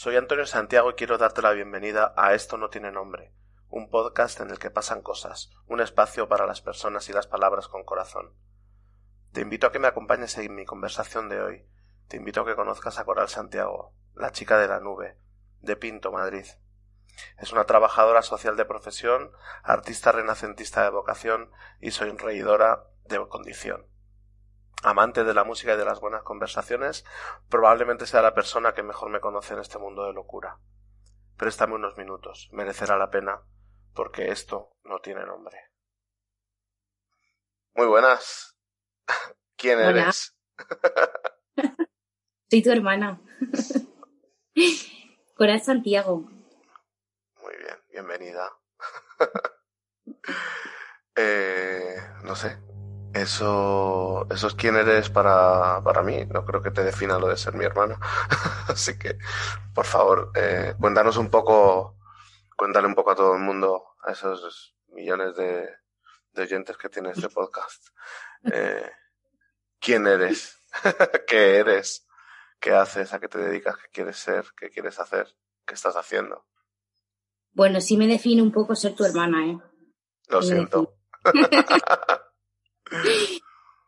Soy Antonio Santiago y quiero darte la bienvenida a Esto no tiene nombre, un podcast en el que pasan cosas, un espacio para las personas y las palabras con corazón. Te invito a que me acompañes en mi conversación de hoy. Te invito a que conozcas a Coral Santiago, la chica de la nube, de Pinto, Madrid. Es una trabajadora social de profesión, artista renacentista de vocación y sonreidora de condición amante de la música y de las buenas conversaciones, probablemente sea la persona que mejor me conoce en este mundo de locura. Préstame unos minutos, merecerá la pena, porque esto no tiene nombre. Muy buenas. ¿Quién eres? Soy tu hermana. Coral Santiago. Muy bien, bienvenida. eh, no sé, eso, eso es quién eres para, para mí. No creo que te defina lo de ser mi hermana. Así que, por favor, eh, cuéntanos un poco, cuéntale un poco a todo el mundo, a esos millones de, de oyentes que tiene este podcast. Eh, ¿Quién eres? ¿Qué eres? ¿Qué haces? ¿A qué te dedicas? ¿Qué quieres ser? ¿Qué quieres hacer? ¿Qué estás haciendo? Bueno, sí me define un poco ser tu hermana, ¿eh? Lo siento.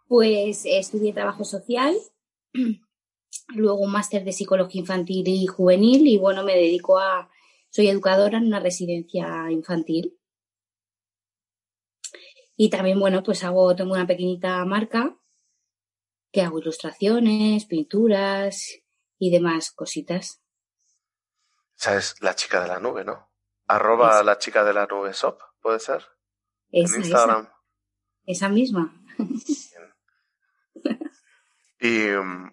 Pues estudié trabajo social, luego un máster de psicología infantil y juvenil y bueno, me dedico a, soy educadora en una residencia infantil. Y también, bueno, pues hago, tengo una pequeñita marca que hago ilustraciones, pinturas y demás cositas. Esa es la chica de la nube, ¿no? Arroba la chica de la nube shop, ¿puede ser? en Instagram. Esa misma. ¿Y mm,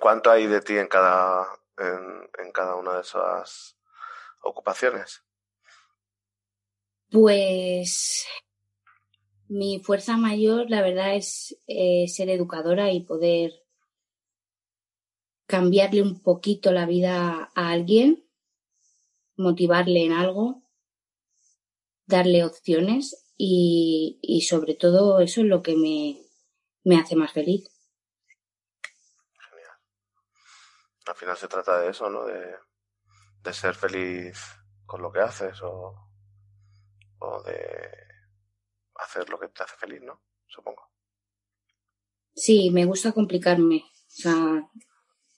cuánto hay de ti en cada, en, cada una de esas ocupaciones? Pues mi fuerza mayor, la verdad, es eh, ser educadora y poder cambiarle un poquito la vida a alguien, motivarle en algo, darle opciones y, y sobre todo eso es lo que me, me hace más feliz. Genial. Al final se trata de eso, ¿no? De, de ser feliz con lo que haces o, o de hacer lo que te hace feliz, ¿no? Supongo. Sí, me gusta complicarme. O sea,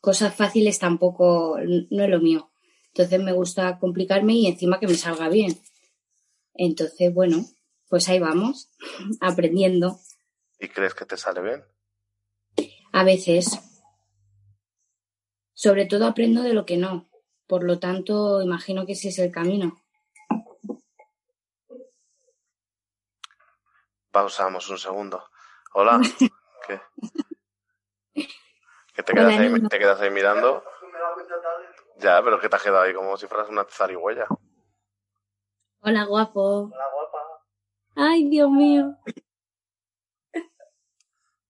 cosas fáciles tampoco no es lo mío. Entonces me gusta complicarme y encima que me salga bien. Entonces, bueno, pues ahí vamos, aprendiendo. ¿Y crees que te sale bien? A veces. Sobre todo aprendo de lo que no. Por lo tanto, imagino que ese es el camino. Pausamos un segundo. Hola. ¿Qué? ¿Que te, quedas ahí, te quedas ahí mirando? Ya, pero que te has quedado ahí como si fueras una zarigüeya. Hola, guapo. Hola, guapa. Ay, Dios mío.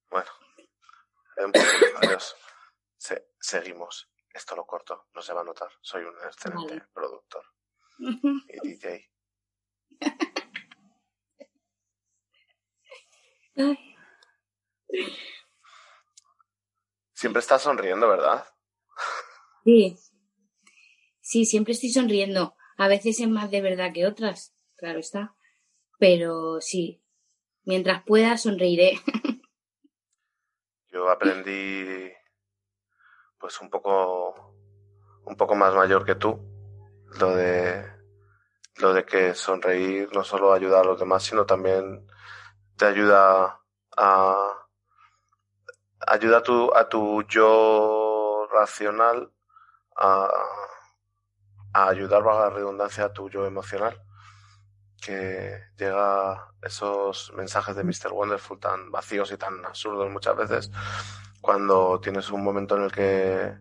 Bueno, adiós. seguimos. Esto lo corto, no se va a notar. Soy un excelente productor y DJ. Siempre estás sonriendo, ¿verdad? Sí. Sí, siempre estoy sonriendo. A veces es más de verdad que otras, claro está. Pero sí, mientras pueda sonreiré. Yo aprendí pues un poco un poco más mayor que tú lo de lo de que sonreír no solo ayuda a los demás sino también te ayuda a ayuda a tu a tu yo racional a, a ayudar a la redundancia a tu yo emocional que llega esos mensajes de Mr. Wonderful tan vacíos y tan absurdos muchas veces cuando tienes un momento en el que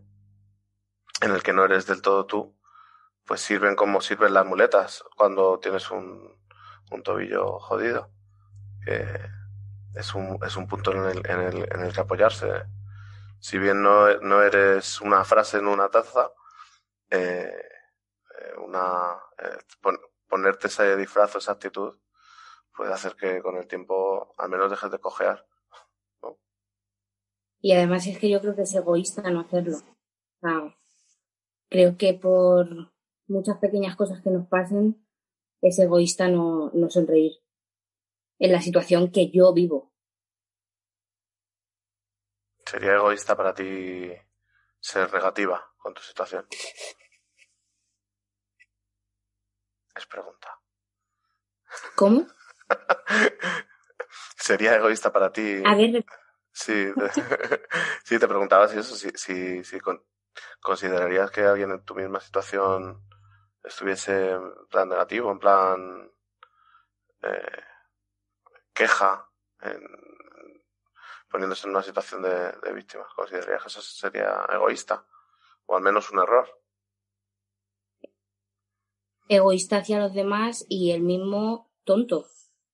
en el que no eres del todo tú, pues sirven como sirven las muletas cuando tienes un, un tobillo jodido. es, un, es un punto en el, en, el, en el que apoyarse. Si bien no, no eres una frase en una taza, eh, eh una, eh, ponerte ese disfraz o esa actitud puede hacer que con el tiempo al menos dejes de cojear. Y además es que yo creo que es egoísta no hacerlo. creo que por muchas pequeñas cosas que nos pasen, es egoísta no, no sonreír en la situación que yo vivo. ¿Sería egoísta para ti ser negativa con tu situación? Es pregunta. ¿Cómo? ¿Sería egoísta para ti? A ver. Sí, sí te preguntaba si eso, si, si, si considerarías que alguien en tu misma situación estuviese en plan negativo, en plan eh, queja, en, poniéndose en una situación de, de víctima. ¿Considerarías que eso sería egoísta? O al menos un error. Egoísta hacia los demás y el mismo tonto.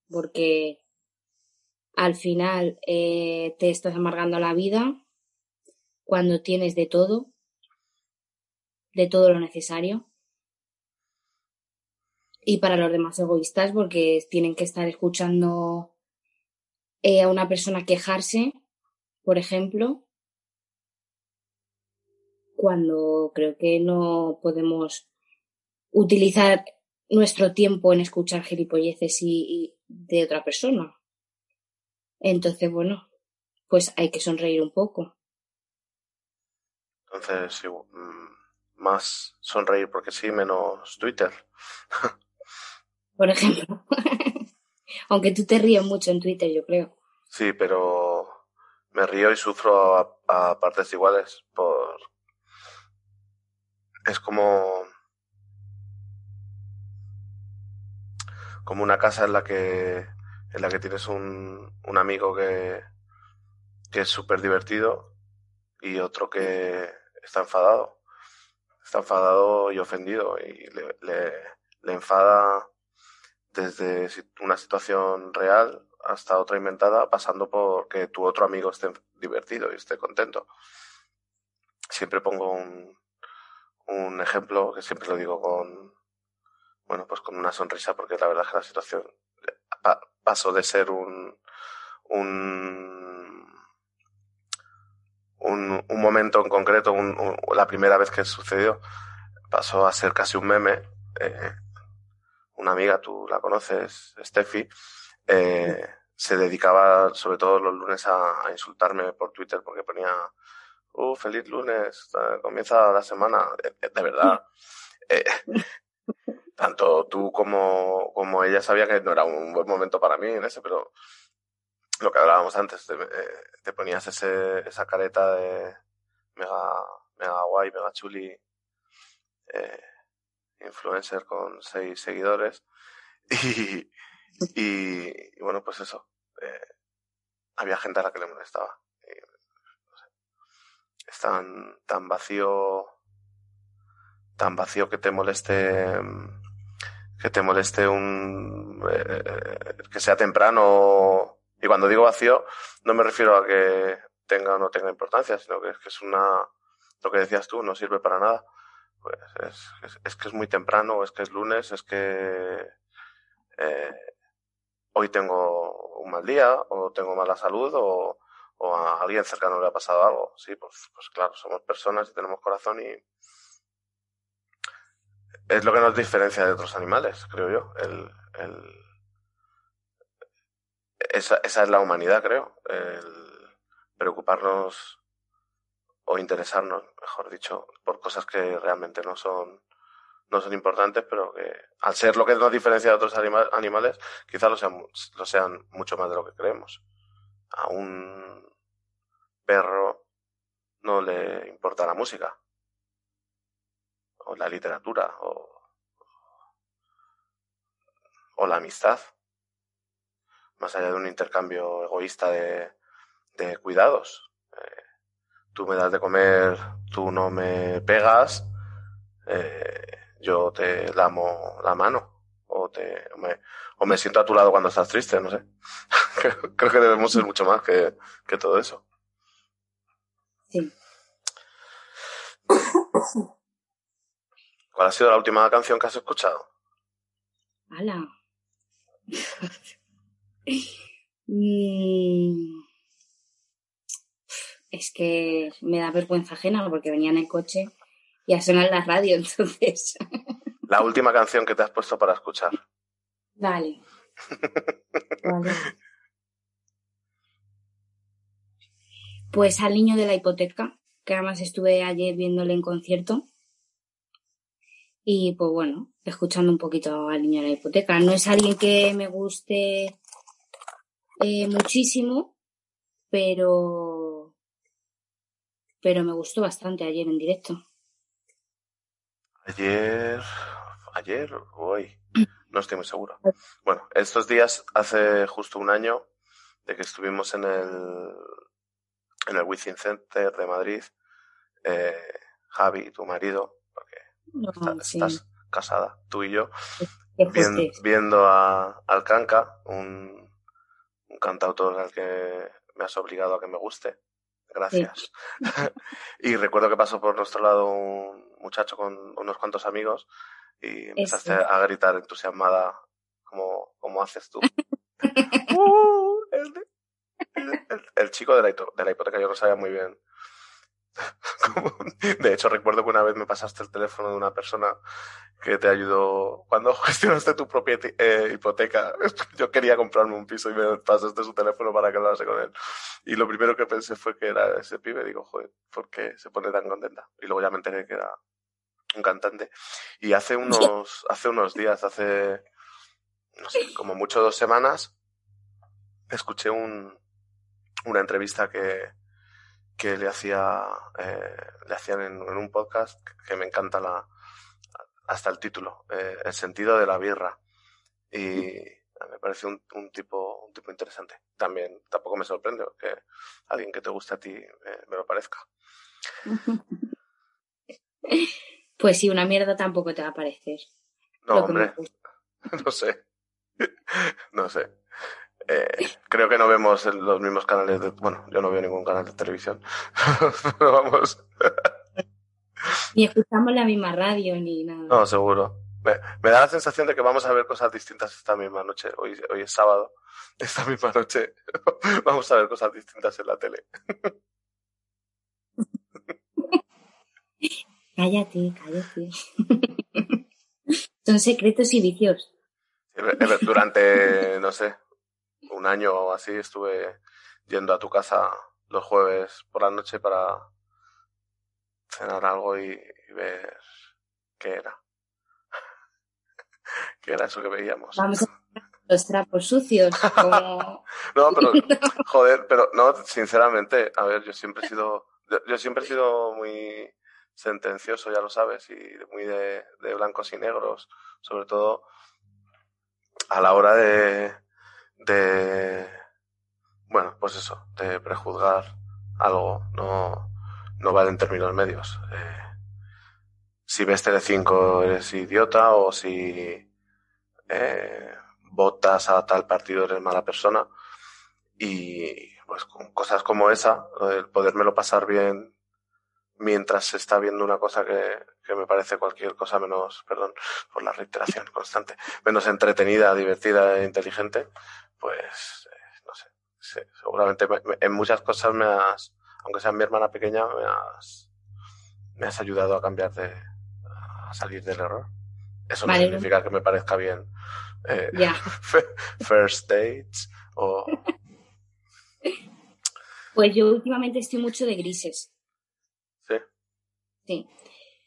Porque al final eh, te estás amargando la vida cuando tienes de todo, de todo lo necesario. Y para los demás egoístas, porque tienen que estar escuchando eh, a una persona quejarse, por ejemplo, cuando creo que no podemos utilizar nuestro tiempo en escuchar gilipolleces y de otra persona. Entonces, bueno, pues hay que sonreír un poco. Entonces, mm, más sonreír porque sí, menos Twitter. Por ejemplo. Aunque tú te ríes mucho en Twitter, yo creo. Sí, pero me río y sufro a, a partes iguales por... Es como... como una casa en la que en la que tienes un, un amigo que, que es súper divertido y otro que está enfadado. Está enfadado y ofendido y le, le, le enfada desde una situación real hasta otra inventada, pasando por que tu otro amigo esté divertido y esté contento. Siempre pongo un, un ejemplo que siempre lo digo con, bueno, pues con una sonrisa, porque la verdad es que la situación pasó de ser un, un, un, un momento en concreto, un, la primera vez que sucedió, pasó a ser casi un meme. Eh, una amiga, tú la conoces, Steffi, eh, se dedicaba sobre todo los lunes a, a, insultarme por Twitter porque ponía, uh, feliz lunes, comienza la semana, de, de verdad. Eh, tanto tú como, como ella sabía que no era un buen momento para mí en ese, pero lo que hablábamos antes, te, eh, te ponías ese, esa careta de mega, mega guay, mega chuli, eh, influencer con seis seguidores y, y, bueno, pues eso, eh, había gente a la que le molestaba. Y, no sé, es tan, tan vacío, tan vacío que te moleste que te moleste un eh, que sea temprano y cuando digo vacío no me refiero a que tenga o no tenga importancia sino que es que es una lo que decías tú no sirve para nada. Pues es, es, que es muy temprano es que es lunes es que eh, hoy tengo un mal día o tengo mala salud o, o a alguien cercano le ha pasado algo. Sí pues pues claro somos personas y tenemos corazón y es lo que nos diferencia de otros animales, creo yo. El, esa, esa es la humanidad, creo. El preocuparnos o interesarnos, mejor dicho, por cosas que realmente no son, no son importantes, pero que al ser lo que nos diferencia de otros anima animales, quizás lo sean, lo sean mucho más de lo que creemos. A un perro no le importa la música o la literatura o, o la amistad, más allá de un intercambio egoísta de, de cuidados. Eh, tú me das de comer, tú no me pegas, eh, yo te lamo la mano o te o me, o me siento a tu lado cuando estás triste, no sé. Creo que debemos ser mucho más que, que todo eso. Sí. ¿Cuál ha sido la última canción que has escuchado? ¡Hala! mm, es que me da vergüenza ajena porque venía en el coche y a sonar la radio, entonces. La última canción que te has puesto para escuchar. Vale. vale. Pues al niño de la hipoteca, que además estuve ayer viéndole en concierto. Y pues bueno, escuchando un poquito al niño de la hipoteca. No es alguien que me guste eh, muchísimo, pero pero me gustó bastante ayer en directo. Ayer, ayer o hoy, no estoy muy seguro. Bueno, estos días hace justo un año de que estuvimos en el en el Within Center de Madrid, eh, Javi, tu marido, porque estás casada, tú y yo, viendo a al un, un cantautor al que me has obligado a que me guste. Gracias. y recuerdo que pasó por nuestro lado un muchacho con unos cuantos amigos y empezaste a gritar entusiasmada como, como haces tú. uh, el, chico de la, de la hipoteca yo lo sabía muy bien. de hecho, recuerdo que una vez me pasaste el teléfono de una persona que te ayudó cuando gestionaste tu propia eh, hipoteca. Yo quería comprarme un piso y me pasaste su teléfono para que hablase con él. Y lo primero que pensé fue que era ese pibe. Digo, joder, ¿por qué se pone tan contenta? Y luego ya me enteré que era un cantante. Y hace unos, hace unos días, hace, no sé, como mucho dos semanas, escuché un, una entrevista que, que le hacía eh, le hacían en, un podcast que me encanta la hasta el título eh, el sentido de la birra. Y me parece un, un, tipo un tipo interesante. También tampoco me sorprende que alguien que te guste a ti eh, me lo parezca. Pues sí una mierda tampoco te va a parecer no hombre. no sé. No sé eh, creo que no vemos los mismos canales de. Bueno, yo no veo ningún canal de televisión. Pero vamos. Ni escuchamos la misma radio ni nada. No, seguro. Me, da la sensación de que vamos a ver cosas distintas esta misma noche. Hoy, hoy es sábado. Esta misma noche vamos a ver cosas distintas en la tele. cállate, cállate. Son secretos y vicios. Durante, no sé, un año o así estuve yendo a tu casa los jueves por la noche para cenar algo y, ver qué era. ¿Qué era eso que veíamos? Vamos a los trapos sucios. no, pero, joder, pero no, sinceramente, a ver, yo siempre he sido, yo siempre he sido muy sentencioso, ya lo sabes, y muy de blancos y negros, sobre todo a la hora de, de, bueno, pues eso, de prejuzgar algo, no, no vale en términos medios. Eh, si ves Tele5 eres idiota o si eh, votas a tal partido eres mala persona. Y pues con cosas como esa, el podérmelo pasar bien mientras se está viendo una cosa que, que me parece cualquier cosa menos, perdón por la reiteración constante, menos entretenida, divertida e inteligente, pues eh, no sé, seguramente en muchas cosas me has, aunque sea mi hermana pequeña, me has, me has ayudado a cambiar de, a salir del error. Eso no significa que me parezca bien eh, first dates o... Pues yo últimamente estoy mucho de grises. Sí. Sí.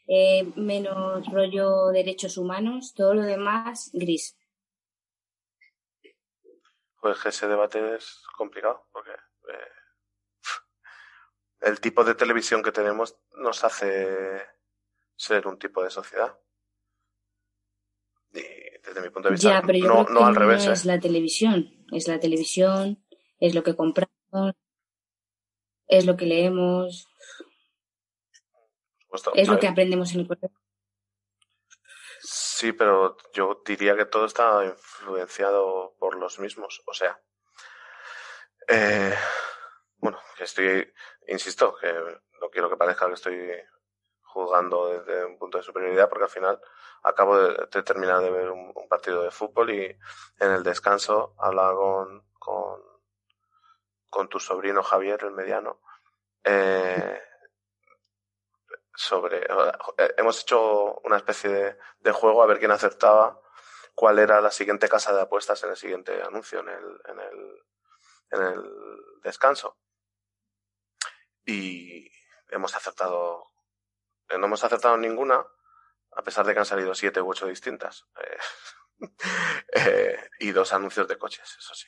Eh, menos rollo derechos humanos, todo lo demás gris pues ese debate es complicado, porque eh, el tipo de televisión que tenemos nos hace ser un tipo de sociedad. Y desde mi punto de vista, no, al revés. No es ¿eh? la televisión, es la televisión, es lo que compramos, es lo que leemos, es lo que aprendemos en el colegio. Sí, pero yo diría que todo está influenciado por los mismos. O sea, eh, bueno, que estoy, insisto, que no quiero que parezca que estoy juzgando desde un punto de superioridad, porque al final acabo de, terminar de ver un, partido de fútbol y en el descanso hablaba con, con, con tu sobrino Javier, el mediano. Eh, sobre. Eh, hemos hecho una especie de, juego a ver quién acertaba cuál era la siguiente casa de apuestas en el siguiente anuncio, en el, en el, en el descanso. Y hemos acertado. No hemos acertado ninguna, a pesar de que han salido siete u ocho distintas. Eh, eh, y dos anuncios de coches, eso sí.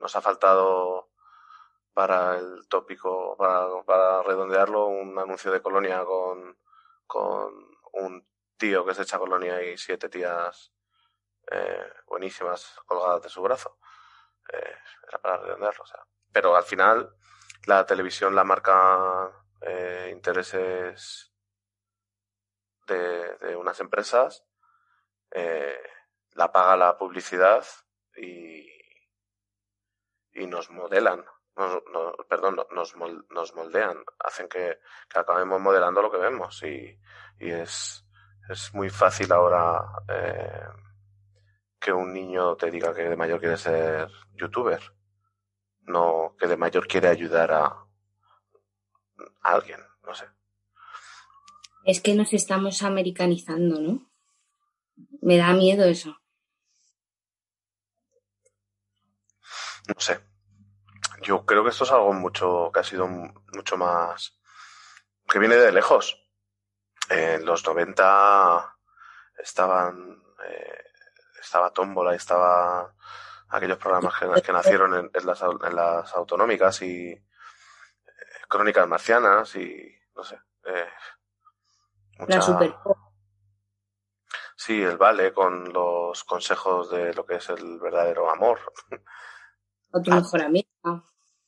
Nos ha faltado para el tópico, para, para redondearlo, un anuncio de colonia con, con un tío que se echa colonia y siete tías eh, buenísimas colgadas de su brazo. Eh, era para redondearlo, o sea. Pero al final, la televisión la marca eh, intereses de, de, unas empresas, eh, la paga la publicidad y, y nos modelan nos, no, perdón, nos, nos moldean, hacen que, que, acabemos modelando lo que vemos y, y es, es muy fácil ahora eh, que un niño te diga que de mayor quiere ser youtuber, no que de mayor quiere ayudar a, a alguien, no sé. Es que nos estamos americanizando, ¿no? Me da miedo eso. No sé. Yo creo que esto es algo mucho, que ha sido mucho más, que viene de lejos. En los 90 estaban, eh, estaba Tómbola, estaba aquellos programas que, que nacieron en, en, las, en, las, autonómicas y eh, crónicas marcianas y no sé. Eh, mucha... La super Sí, el vale con los consejos de lo que es el verdadero amor. O tu mejor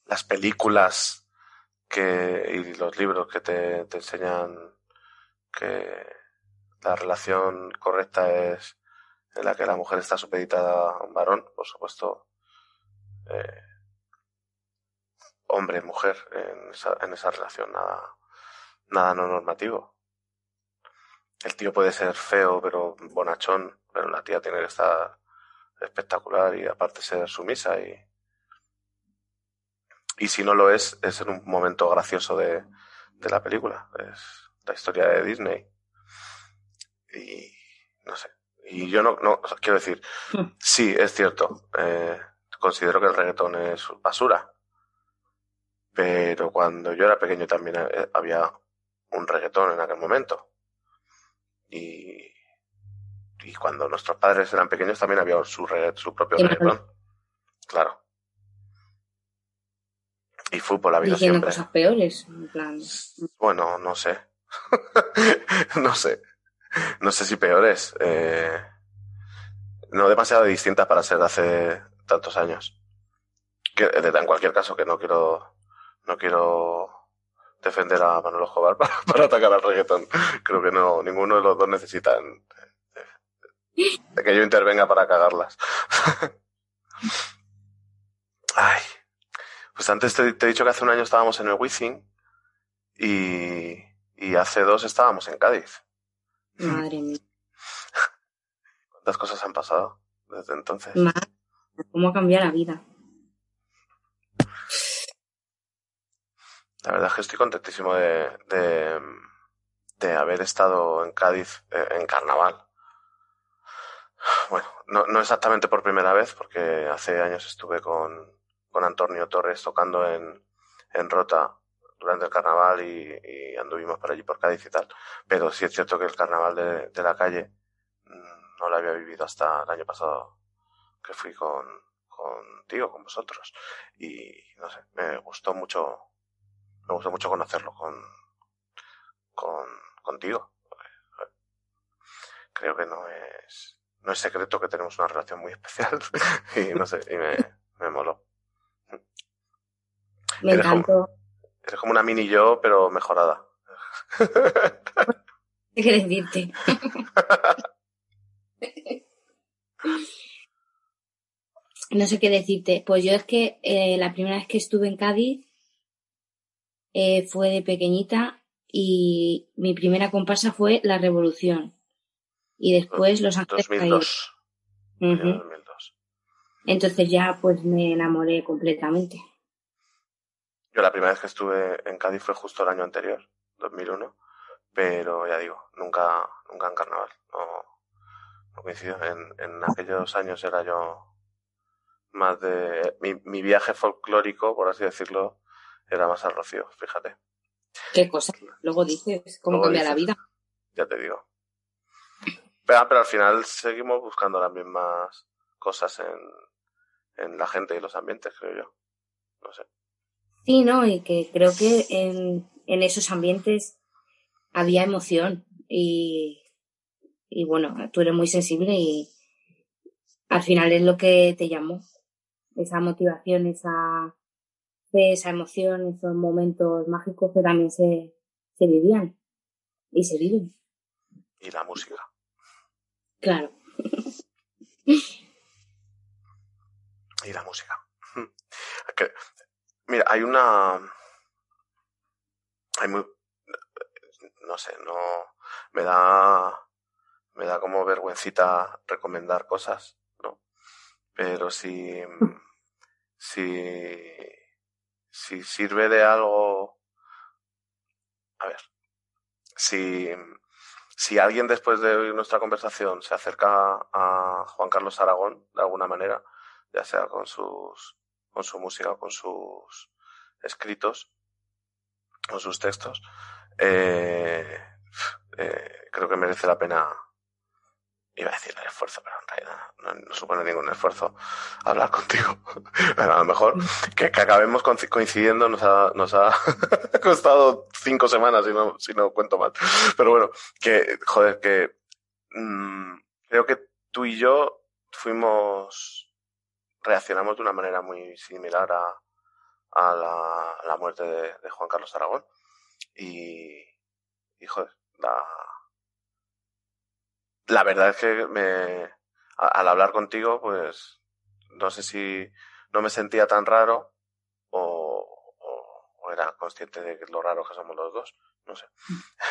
Las películas que, y los libros que te, enseñan que la relación correcta es en la que la mujer está supeditada a un varón, por supuesto, eh, hombre, mujer, en esa, en esa relación, nada, nada no normativo. El tío puede ser feo, pero bonachón, pero la tía tiene que estar espectacular y aparte ser sumisa y, y si no lo es, es en un momento gracioso de, de la película. Es la historia de Disney. Y no sé, y yo no, no quiero decir, sí, es cierto, eh, considero que el reggaetón es basura. Pero cuando yo era pequeño también eh, había un reggaetón en aquel momento. Y, y cuando nuestros padres eran pequeños también había su, su propio reggaetón. Claro. Y fútbol ha habido Diciendo siempre. cosas peores, en plan. Bueno, no sé. no sé. no sé si peores. Eh, no demasiado distintas para ser de hace tantos años. Que, en cualquier caso, que no quiero, no quiero defender a Manuel Escobar para, para atacar al reggaetón. Creo que no, ninguno de los dos necesitan de que yo intervenga para cagarlas. Ay. Pues antes te, te, he dicho que hace un año estábamos en el Wizzing y, y hace dos estábamos en Cádiz. Madre mía. ¿Cuántas cosas han pasado desde entonces? Madre, ¿Cómo cambia la vida? La verdad es que estoy contentísimo de, de, de haber estado en Cádiz eh, en carnaval. Bueno, no, no, exactamente por primera vez, porque hace años estuve con, con Antonio Torres tocando en, en Rota durante el carnaval y, anduvimos por allí por Cádiz y tal. Pero sí es cierto que el carnaval de, la calle mmm, no lo había vivido hasta el año pasado que fui con, contigo, con vosotros. Y no sé, me gustó mucho, me gustó mucho conocerlo con, con, contigo. Creo que no es, no es secreto que tenemos una relación muy especial y no sé, y me, me moló. Me encantó. Eres como una mini yo, pero mejorada. ¿Qué quieres decirte? no sé qué decirte. Pues yo es que eh, la primera vez que estuve en Cádiz eh, fue de pequeñita y mi primera comparsa fue La Revolución. Y después Los Ángeles 2002. Uh -huh. 2002. Entonces ya pues me enamoré completamente. Yo la primera vez que estuve en Cádiz fue justo el año anterior, 2001, pero ya digo, nunca, nunca en carnaval, no, no coincido. En, en aquellos años era yo más de, mi, mi viaje folclórico, por así decirlo, era más al Rocío, fíjate. Qué cosa, luego dices, cómo Luego cambia la vida. Ya te digo. Pero, pero al final seguimos buscando las mismas cosas en, en la gente y los ambientes, creo yo. No sé. Sí, ¿no? Y que creo que en, en esos ambientes había emoción y, y bueno, tú eres muy sensible y al final es lo que te llamó. Esa motivación, esa fe, esa emoción, esos momentos mágicos que también se, se vivían y se viven. Y la música. Claro. Y la música. Mira, hay una. Hay muy. No sé, no. Me da. Me da como vergüencita recomendar cosas, ¿no? Pero si. Si. Si sirve de algo. A ver. Si. Si alguien después de oír nuestra conversación se acerca a Juan Carlos Aragón, de alguna manera, ya sea con sus con su música con sus escritos con sus textos eh, eh, creo que merece la pena iba a decir el esfuerzo pero en realidad no, supone ningún esfuerzo hablar contigo. Bueno, a lo mejor que, acabemos coincidiendo nos ha, nos ha costado cinco semanas si no, si no cuento mal. Pero bueno que joder que mm, creo que tú y yo fuimos reaccionamos de una manera muy similar a, a la, a la muerte de, de Juan Carlos Aragón. Y, y joder, la, la verdad es que me, a- al hablar contigo, pues no sé si no me sentía tan raro o, o, o era consciente de que lo raro que somos los dos. No sé.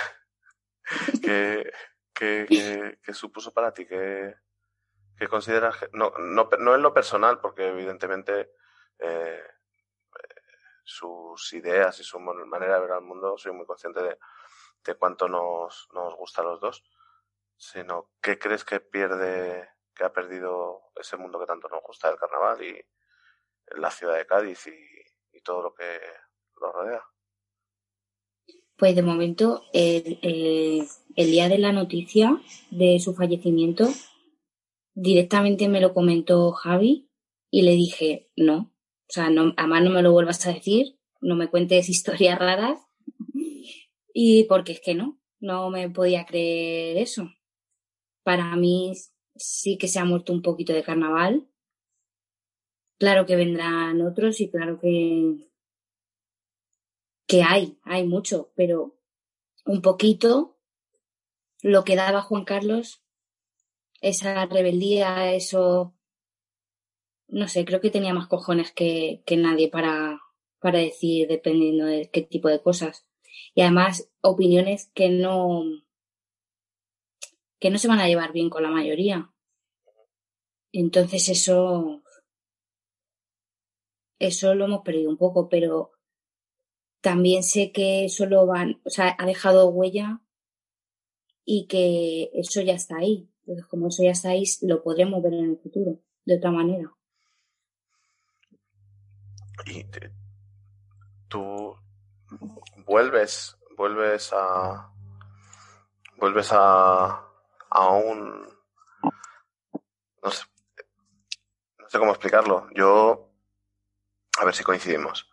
¿Qué, qué, qué, qué supuso para ti? ¿Qué, qué consideras? No, no, no en lo personal, porque evidentemente eh, sus ideas y su manera de ver al mundo, soy muy consciente de, de cuánto nos, nos gusta a los dos, sino qué crees que pierde, que ha perdido ese mundo que tanto nos gusta del carnaval y la ciudad de Cádiz y, todo lo que lo rodea. Pues de momento, el día de la noticia de su fallecimiento, directamente me lo comentó Javi y le dije, no, o sea, no, además no me lo vuelvas a decir, no me cuentes historias raras, y porque es que no, no me podía creer eso. Para mí sí que se ha muerto un poquito de carnaval. Claro que vendrán otros y claro que, que hay, hay mucho, pero un poquito lo que daba Juan Carlos, esa rebeldía, eso, no sé, creo que tenía más cojones que, que nadie para, para decir dependiendo de qué tipo de cosas. Y además, opiniones que no, que no se van a llevar bien con la mayoría. Entonces eso, eso lo hemos perdido un poco, pero también sé que solo van, o sea, ha dejado huella y que eso ya está ahí. Entonces, como eso ya está ahí, lo podremos ver en el futuro, de otra manera. Y tú vuelves, vuelves a, vuelves a, a un, no sé, no sé cómo explicarlo. Yo, a ver si coincidimos.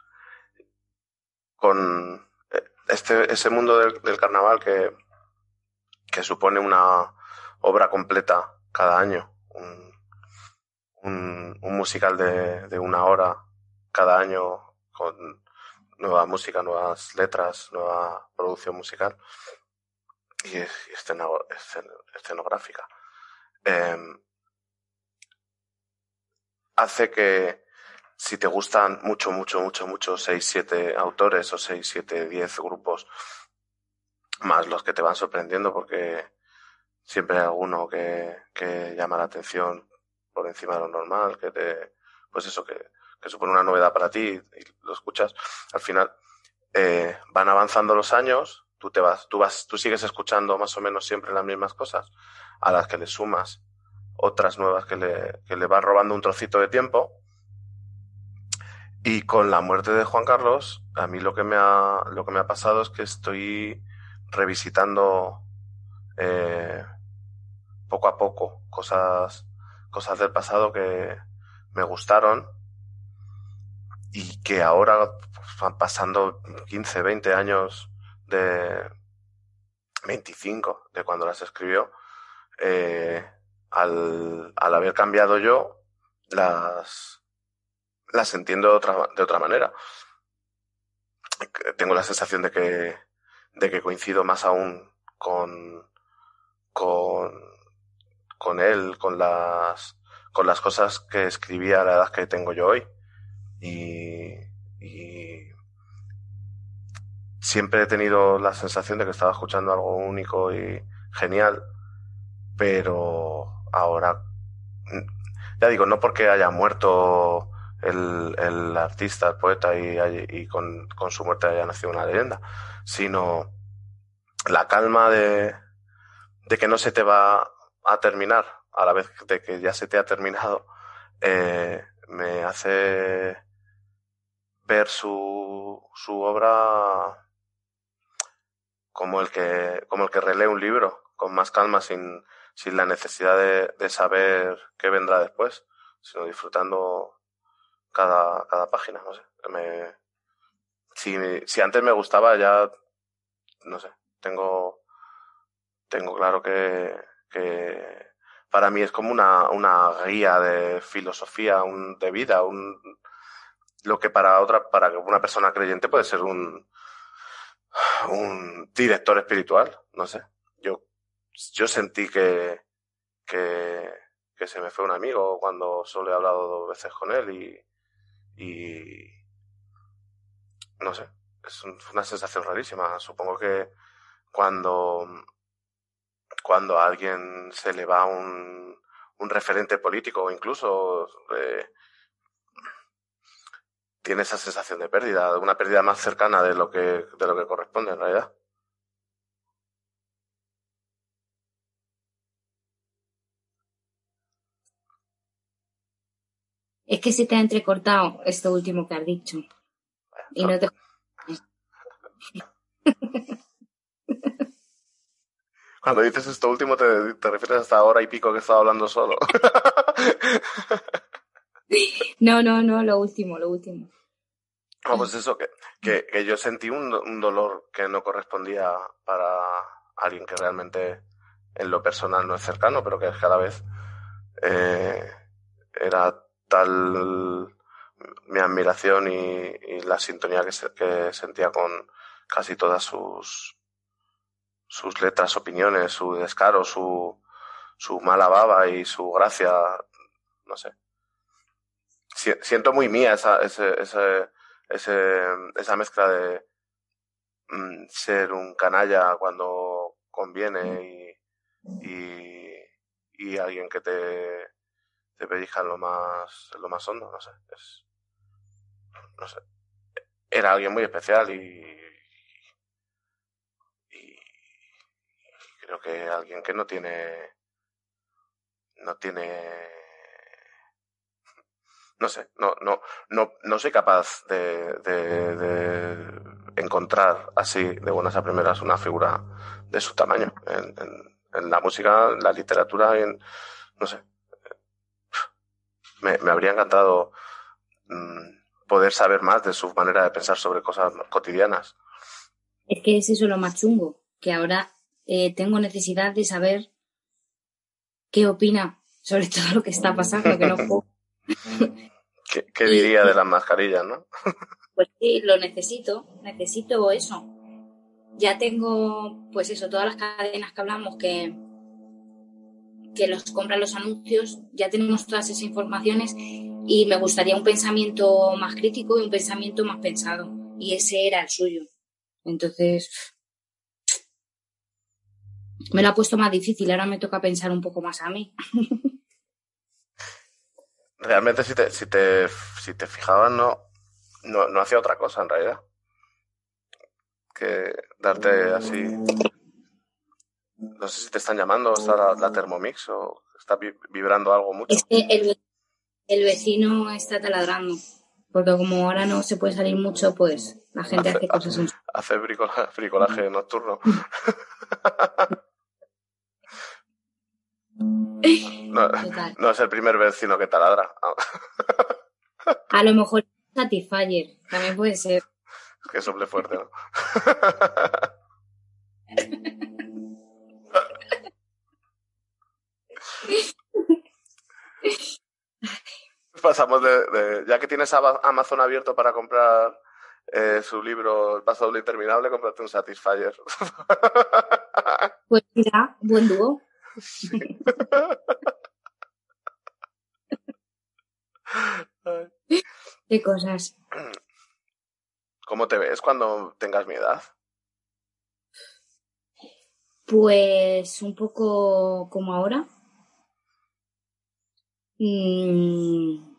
Con eh, este, ese mundo del, del carnaval que, que supone una obra completa cada año, un, un, un musical de, de una hora cada año con nueva música, nuevas letras, nueva producción musical y, esceno- escen- escenográfica. Em, hace que si te gustan mucho, mucho, mucho, mucho, 6, 7 autores o 6, 7, 10 grupos, más los que te van sorprendiendo porque siempre hay alguno que, que llama la atención por encima de lo normal, que te, pues eso, que, que supone una novedad para ti y lo escuchas, al final eh, van avanzando los años, tú te vas, tú vas, tú sigues escuchando más o menos siempre las mismas cosas, a las que le sumas otras nuevas que le, que le vas robando un trocito de tiempo. Y con la muerte de Juan Carlos, a mí lo que me ha, lo que me ha pasado es que estoy revisitando eh, poco a poco cosas, cosas del pasado que me gustaron y que ahora pasando 15, 20 años de 25 de cuando las escribió, eh, al, al, haber cambiado yo, las, las entiendo de otra, de otra manera. Tengo la sensación de que, de que coincido más aún con, con, con él, con las, con las cosas que escribía a la edad que tengo yo hoy. Y, siempre he tenido la sensación de que estaba escuchando algo único y genial, pero ahora, ya digo, no porque haya muerto el, el artista, el poeta y, y con, con, su muerte haya nacido una leyenda, sino la calma de, de que no se te va a terminar a la vez de que ya se te ha terminado, eh, me hace ver su, su obra como el que, como el que relee un libro, con más calma, sin, sin la necesidad de, de saber qué vendrá después, sino disfrutando cada, cada página, no sé. Me, si, si antes me gustaba, ya, no sé, tengo, tengo claro que, que para mí es como una, una guía de filosofía, un, de vida, un, lo que para otra, para una persona creyente puede ser un, un director espiritual, no sé. Yo, yo sentí que, que, que se me fue un amigo cuando solo he hablado dos veces con él y, y no sé, es una sensación rarísima. Supongo que cuando, cuando a alguien se le va un, un referente político o incluso eh, tiene esa sensación de pérdida, una pérdida más cercana de lo que, de lo que corresponde en realidad. Es que se te ha entrecortado esto último que has dicho. Y no te... Cuando dices esto último te, te refieres hasta ahora y pico que estaba hablando solo. no, no, no, lo último, lo último. Pues eso, que, que, que yo sentí un, un, dolor que no correspondía para alguien que realmente en lo personal no es cercano, pero que cada vez eh, era tal mi admiración y, y la sintonía que, se, que, sentía con casi todas sus sus letras, opiniones, su descaro, su, su mala baba y su gracia, no sé. Siento muy mía esa, ese, ese, ese, esa mezcla de mm, ser un canalla cuando conviene y, y, y alguien que te, te pellizca en lo más, en lo más hondo, no sé. Es, no sé. Era alguien muy especial y creo que alguien que no tiene no tiene no sé, no, no, no, no soy capaz de, de, encontrar así de buenas a primeras una figura de su tamaño en, en, la música, en la literatura, en, no sé. Me, me habría encantado mmm, poder saber más de su manera de pensar sobre cosas cotidianas. Es que es eso lo más chungo, que ahora eh, tengo necesidad de saber qué opina sobre todo lo que está pasando, que no puedo ¿Qué, ¿Qué, diría de las mascarillas, no? Pues sí, lo necesito, necesito eso. Ya tengo, pues eso, todas las cadenas que hablamos que, que los compran los anuncios, ya tenemos todas esas informaciones y me gustaría un pensamiento más crítico y un pensamiento más pensado. Y ese era el suyo. Entonces, me lo ha puesto más difícil, ahora me toca pensar un poco más a mí. realmente si te, si te, si te fijabas, no, no, no hacía otra cosa en realidad. que darte así. No sé si te están llamando, está la, la Thermomix o está vibrando algo mucho. Es que el, el vecino está taladrando. Porque como ahora no se puede salir mucho, pues la gente hace, cosas Hace bricolaje, nocturno. no, no, es el primer vecino que taladra. A lo mejor Satisfyer, también puede ser. Que sople fuerte, ¿no? Pasamos de, ya que tienes Amazon abierto para comprar eh, su libro El paso doble interminable, cómprate un Satisfyer. Pues mira, buen dúo. Qué cosas. ¿Cómo te ves cuando tengas mi edad? Pues un poco como ahora. Mm.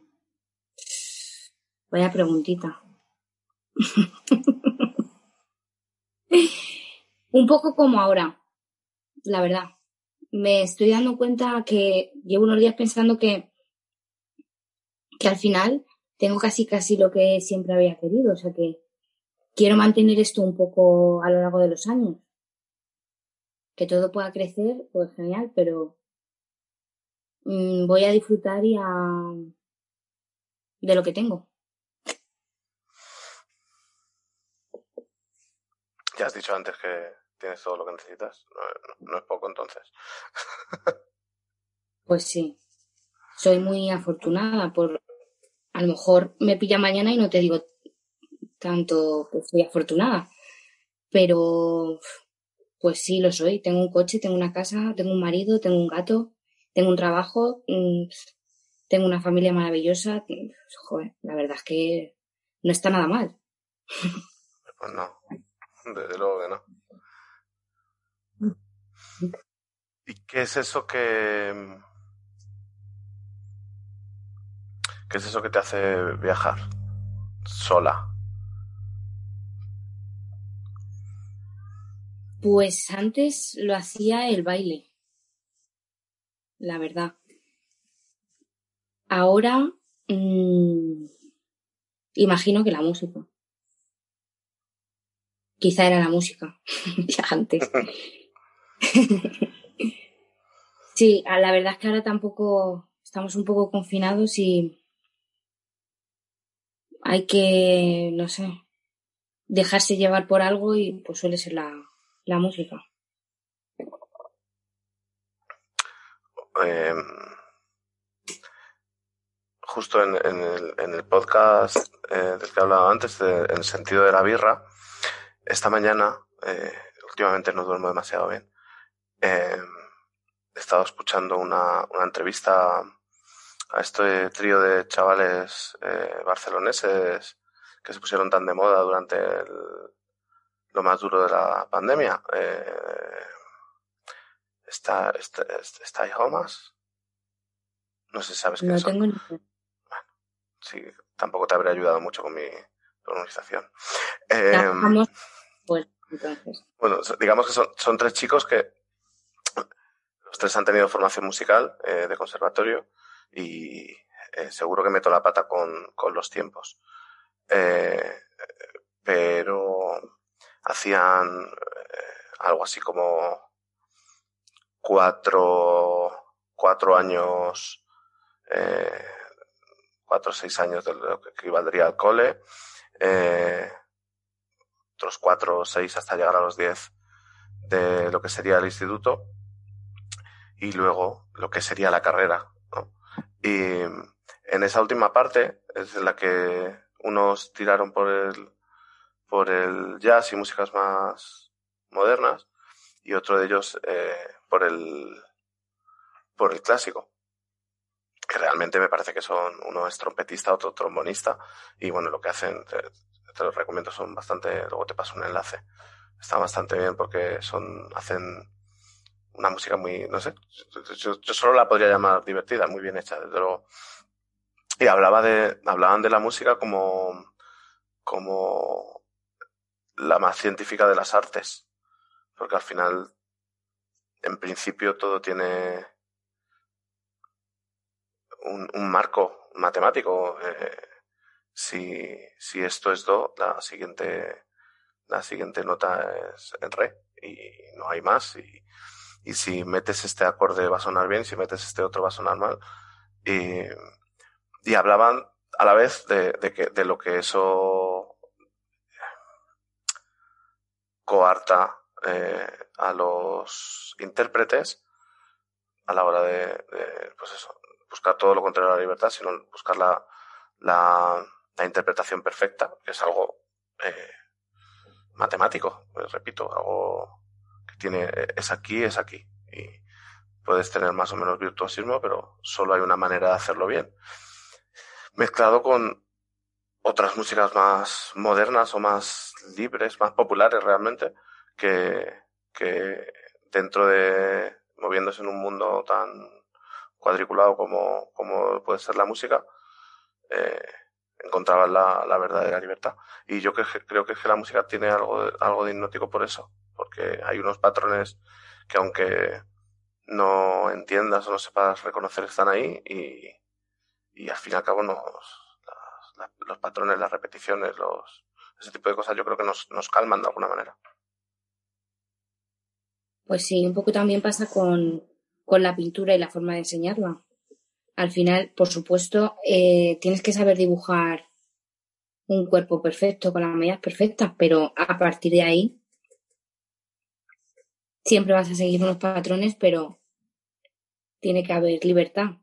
Vaya preguntita. un poco como ahora, la verdad. Me estoy dando cuenta que llevo unos días pensando que, que al final tengo casi casi lo que siempre había querido. O sea que quiero mantener esto un poco a lo largo de los años. Que todo pueda crecer, pues genial, pero mm, voy a disfrutar y a, de lo que tengo. Ya has dicho antes que tienes todo lo que necesitas. No, no es poco entonces. pues sí. Soy muy afortunada por a lo mejor me pilla mañana y no te digo tanto que soy afortunada, pero pues sí lo soy. Tengo un coche, tengo una casa, tengo un marido, tengo un gato, tengo un trabajo, mm, tengo una familia maravillosa. Joder, la verdad es que no está nada mal. Pues no, desde luego que no. ¿Y qué es eso que, ¿Qué es eso que te hace viajar sola? Pues antes lo hacía el baile, la verdad. Ahora, mmm, imagino que la música. Quizá era la música, ya antes. sí, la verdad es que ahora tampoco estamos un poco confinados y hay que, no sé, dejarse llevar por algo y pues suele ser la, la música. Eh, justo en, el, en, el, podcast eh, del que hablaba antes, de, en el sentido de la birra, esta mañana, eh, últimamente no duermo demasiado bien, eh, he estado escuchando una, una entrevista a este trío de chavales eh, barceloneses que se pusieron tan de moda durante el, lo más duro de la pandemia. Eh, está, está, está Homas. No sé si sabes qué no Tengo ni... Bueno, sí, tampoco te habría ayudado mucho con mi pronunciación. Eh, pues, entonces. Bueno, digamos que son, son tres chicos que los tres han tenido formación musical eh, de conservatorio y eh, seguro que meto la pata con, con los tiempos. Eh, pero hacían algo así como cuatro, cuatro años, cuatro o seis años de lo que equivaldría al cole, otros cuatro o seis hasta llegar a los diez de lo que sería el instituto y luego lo que sería la carrera, y en esa última parte es en la que unos tiraron por el, por el jazz y músicas más modernas y otro de ellos eh, por el por el clásico que realmente me parece que son uno es trompetista otro trombonista y bueno lo que hacen te, te los recomiendo son bastante luego te paso un enlace. Está bastante bien porque son hacen una música muy, no sé, yo, solo la podría llamar divertida, muy bien hecha, desde. Y hablaba de, hablaban de la música como, como la más científica de las artes, porque al final, en principio, todo tiene un, un marco matemático. Eh, si, si esto es do, la siguiente, la siguiente nota es en re y no hay más. Y, y si metes este acorde va a sonar bien, si metes este otro va a sonar mal. Y, y hablaban a la vez de, de, que, de lo que eso coarta eh, a los intérpretes a la hora de, pues eso, buscar todo lo contrario a la libertad, sino buscar la, la, la interpretación perfecta, que es algo eh, matemático, pues, repito, algo tiene, es aquí, es aquí. Y puedes tener más o menos virtuosismo, pero solo hay una manera de hacerlo bien. Mezclado con otras músicas más modernas o más libres, más populares realmente, que, que dentro de, moviéndose en un mundo tan cuadriculado como, como puede ser la música, eh, encontraban la, la, verdadera libertad. Y yo que, creo que, es que la música tiene algo de, algo de hipnótico por eso, porque hay unos patrones que aunque no entiendas o no sepas reconocer están ahí y, al fin y al cabo nos, las, los patrones, las repeticiones, los, ese tipo de cosas yo creo que nos, nos calman de alguna manera. Pues sí, un poco también pasa con, con la pintura y la forma de enseñarla al final, por supuesto, eh, tienes que saber dibujar un cuerpo perfecto con las medidas perfectas, pero a partir de ahí siempre vas a seguir unos patrones, pero tiene que haber libertad.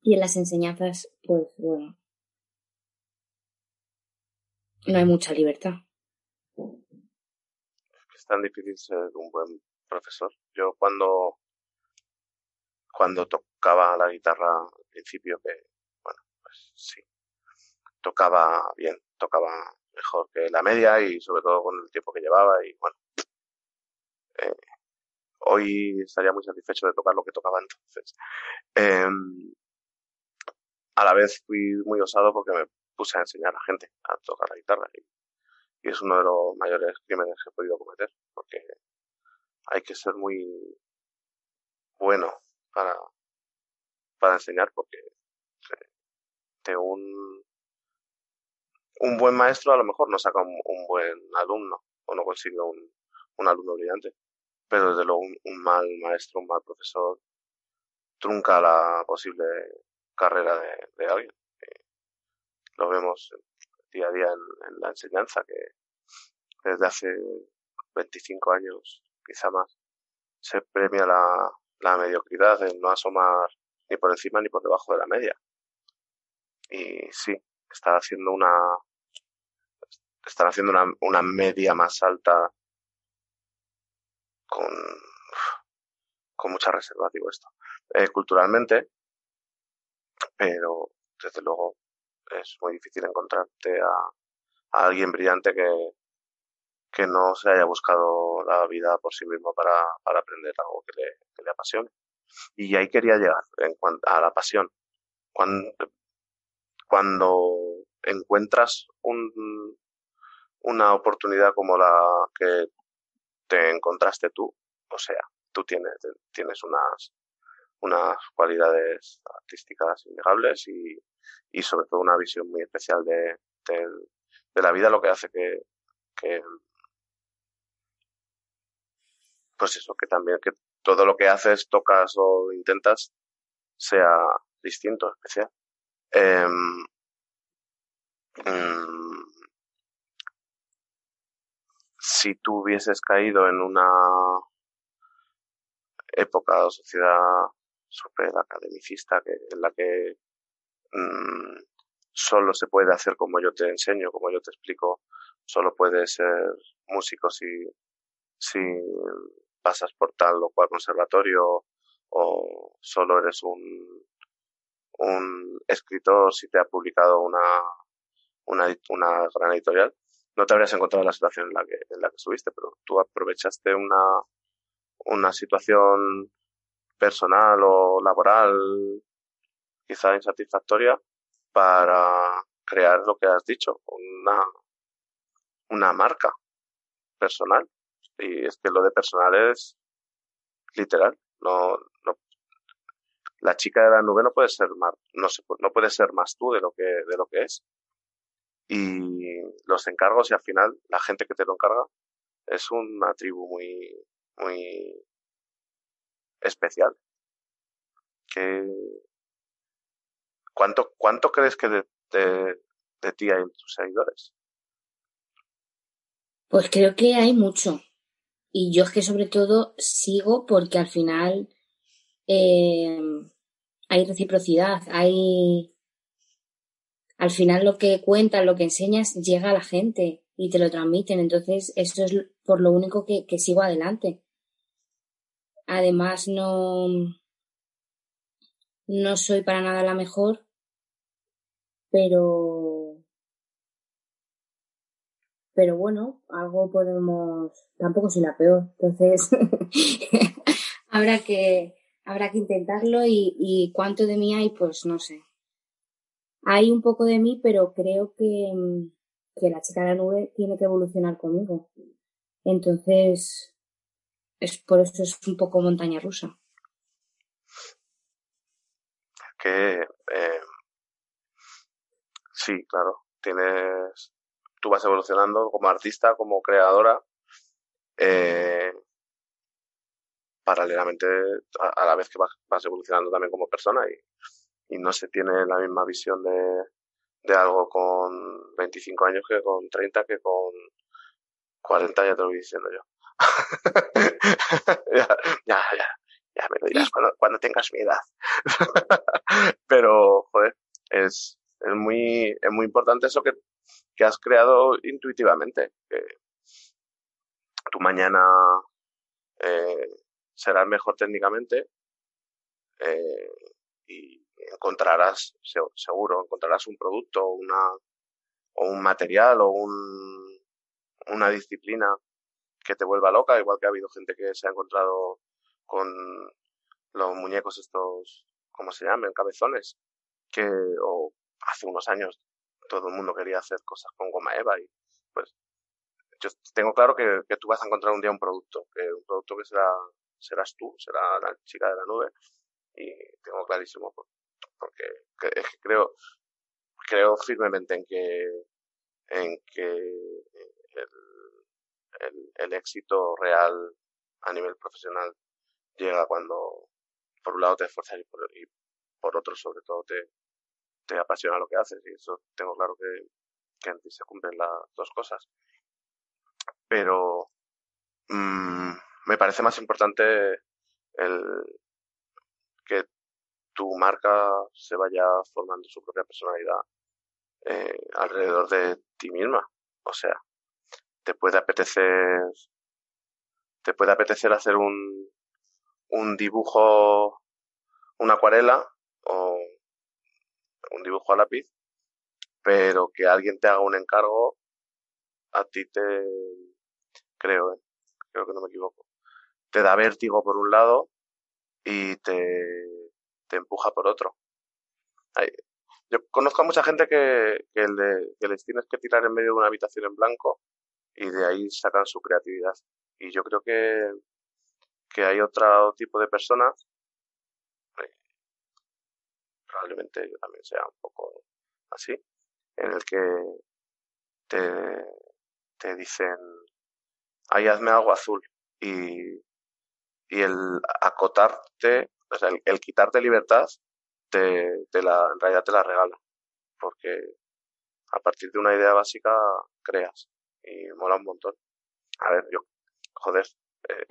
Y en las enseñanzas, pues bueno, no hay mucha libertad. Es tan difícil ser un buen profesor. Yo cuando cuando tocaba la guitarra al principio, que, bueno, pues sí, tocaba bien, tocaba mejor que la media y sobre todo con el tiempo que llevaba y bueno, eh, hoy estaría muy satisfecho de tocar lo que tocaba entonces. Eh, a la vez fui muy osado porque me puse a enseñar a la gente a tocar la guitarra y, es uno de los mayores crímenes que he podido cometer porque hay que ser muy bueno para, para enseñar porque de un, un buen maestro a lo mejor no saca un, un buen alumno o no consigue un, un alumno brillante, pero desde luego un, un, mal maestro, un mal profesor trunca la posible carrera de, alguien. lo vemos día a día en, en la enseñanza que desde hace 25 años, quizá más, se premia la, la mediocridad, de no asomar ni por encima ni por debajo de la media. Y sí, está haciendo una, están haciendo una, una media más alta con, con mucha reserva, digo esto, eh, culturalmente, pero desde luego es muy difícil encontrarte a, alguien brillante que, que no se haya buscado la vida por sí mismo para, para aprender algo que le, que le apasione. Y ahí quería llegar en cuanto a la pasión. Cuando, cuando encuentras un, una oportunidad como la que te encontraste tú, o sea, tú tienes, tienes unas, unas cualidades artísticas innegables y, y sobre todo una visión muy especial de, de, de la vida, lo que hace que, que pues eso, que también que todo lo que haces, tocas o intentas sea distinto, especial. Eh, si tú hubieses caído en una época o sociedad súper academicista que, en la que mmm, solo se puede hacer como yo te enseño, como yo te explico, solo puedes ser músico si, si pasas por tal o cual conservatorio o solo eres un, un escritor si te ha publicado una, una, una gran editorial, no te habrías encontrado en la situación en la que, en la que estuviste, pero tú aprovechaste una, una situación personal o laboral quizá insatisfactoria para crear lo que has dicho, una, una marca personal. Y es que lo de personal es literal. No, no, la chica de la nube no puede ser más, no, se, no puede ser más tú de lo que, de lo que es. Y los encargos y al final la gente que te lo encarga es una tribu muy, muy especial. Que, ¿cuánto, cuánto crees que de, de, ti hay en tus seguidores? Pues creo que hay mucho. Y yo es que sobre todo sigo porque al final eh, hay reciprocidad, hay... Al final lo que cuentas, lo que enseñas, llega a la gente y te lo transmiten. Entonces, eso es por lo único que, sigo adelante. Además, no, no soy para nada la mejor, pero pero bueno, algo podemos, tampoco soy la peor, entonces habrá que, habrá que intentarlo y, y cuánto de mí hay, pues no sé. Hay un poco de mí, pero creo que, que la chica de la nube tiene que evolucionar conmigo. Entonces, es por eso es un poco montaña rusa. Que eh, sí, claro, tienes tú vas evolucionando como artista, como creadora, eh, paralelamente a, la vez que vas, evolucionando también como persona y, y, no se tiene la misma visión de, de algo con 25 años que con 30 que con 40 ya te lo voy diciendo yo. ya, ya, ya, ya me lo dirás cuando, cuando tengas mi edad. Pero, joder, es, es muy, es muy importante eso que, que has creado intuitivamente. Que tu mañana eh, será mejor técnicamente eh, y encontrarás, seguro, encontrarás un producto una, o un material o un, una disciplina que te vuelva loca, igual que ha habido gente que se ha encontrado con los muñecos estos, ¿cómo se llaman? Cabezones, que, o hace unos años todo el mundo quería hacer cosas con goma eva y pues yo tengo claro que, que tú vas a encontrar un día un producto, que un producto que será, serás tú, será la chica de la nube y tengo clarísimo porque es que creo, creo firmemente en que, en que el, el, éxito real a nivel profesional llega cuando por un lado te esfuerzas y por, y por otro sobre todo te, te apasiona lo que haces y eso tengo claro que, que en ti se cumplen las dos cosas. Pero mmm, me parece más importante el que tu marca se vaya formando su propia personalidad eh, alrededor de ti misma. O sea, te puede apetecer, te puede apetecer hacer un, un dibujo, una acuarela o un dibujo a lápiz, pero que alguien te haga un encargo, a ti te, creo, ¿eh? creo que no me equivoco, te da vértigo por un lado y te, te empuja por otro. yo conozco a mucha gente que, que les tienes que tirar en medio de una habitación en blanco y de ahí sacan su creatividad. Y yo creo que, que hay otro tipo de personas probablemente yo también sea un poco así, en el que te, te dicen, ahí hazme algo azul y, y el acotarte, o sea, el, quitarte libertad, te, te, la, en realidad te la regala, porque a partir de una idea básica creas y mola un montón. A ver, yo, joder, eh,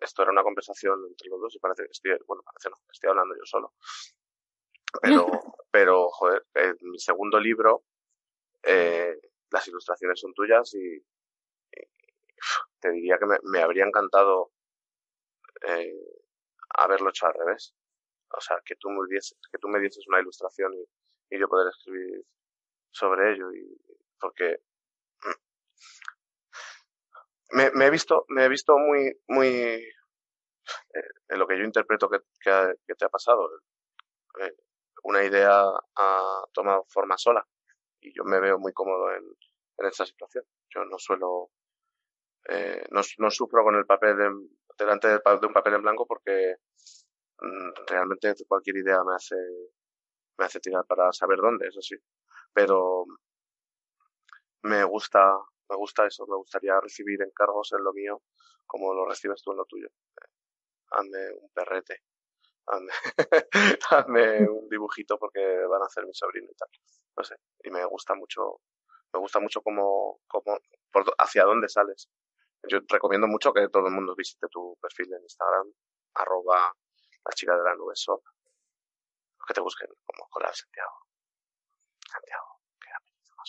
esto era una conversación entre los dos y parece que estoy, bueno, parece no, estoy hablando yo solo. Pero, pero joder, en mi segundo libro, eh, las ilustraciones son tuyas y, te diría que me, me habría encantado eh, haberlo hecho al revés. O sea, que tú me dieses, que tú me dieses una ilustración y, yo poder escribir sobre ello y porque me, me he visto me he visto muy muy eh, en lo que yo interpreto que, que, que te ha pasado eh, una idea ha tomado forma sola y yo me veo muy cómodo en, en esta situación. Yo no suelo, eh, no, no, sufro con el papel delante de, un papel en blanco porque mm, realmente cualquier idea me hace, me hace tirar para saber dónde, eso sí. Pero me gusta, me gusta eso, me gustaría recibir encargos en lo mío como lo recibes tú en lo tuyo. Hazme un perrete, hazme, hazme un dibujito porque van a hacer mi sobrino y tal. No sé, y me gusta mucho me gusta mucho cómo, cómo por, hacia dónde sales. Yo recomiendo mucho que todo el mundo visite tu perfil en Instagram, arroba la chica de la nube shop. Que te busquen como Coral Santiago. Santiago.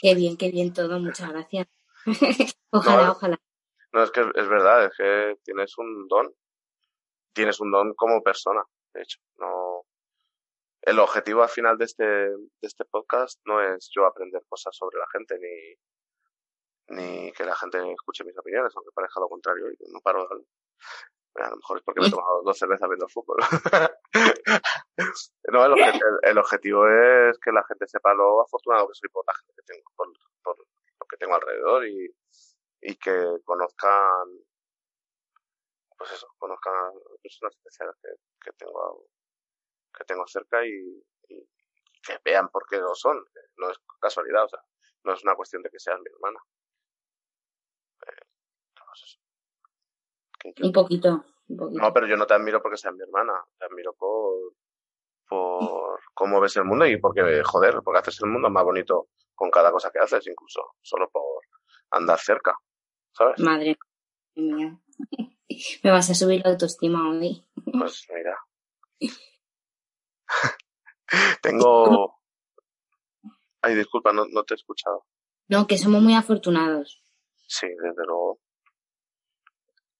Qué bien, qué bien todo, muchas gracias. ojalá, ojalá. No, es que es verdad, es que tienes un don. Tienes un don como persona, de hecho. No, el objetivo al final de este, de este podcast no es yo aprender cosas sobre la gente ni, ni que la gente escuche mis opiniones, aunque parezca lo contrario y no paro de a lo mejor es porque me he tomado dos cervezas viendo fútbol. no, el, objetivo es que la gente sepa lo afortunado que soy por la gente que tengo, por, por lo que tengo alrededor y, y que conozcan, pues eso, conozcan personas especiales que, que tengo que tengo cerca y, que vean por qué lo son. No es casualidad, o sea, no es una cuestión de que seas mi hermana. Un, poquito, No, pero yo no te admiro porque seas mi hermana, te admiro por, por cómo ves el mundo y porque, joder, porque haces el mundo más bonito con cada cosa que haces, incluso solo por andar cerca, ¿sabes? Madre mía. Me vas a subir la autoestima hoy. Pues mira. Tengo. Ay, disculpa, no, no te he escuchado. No, que somos muy afortunados. Sí, desde luego.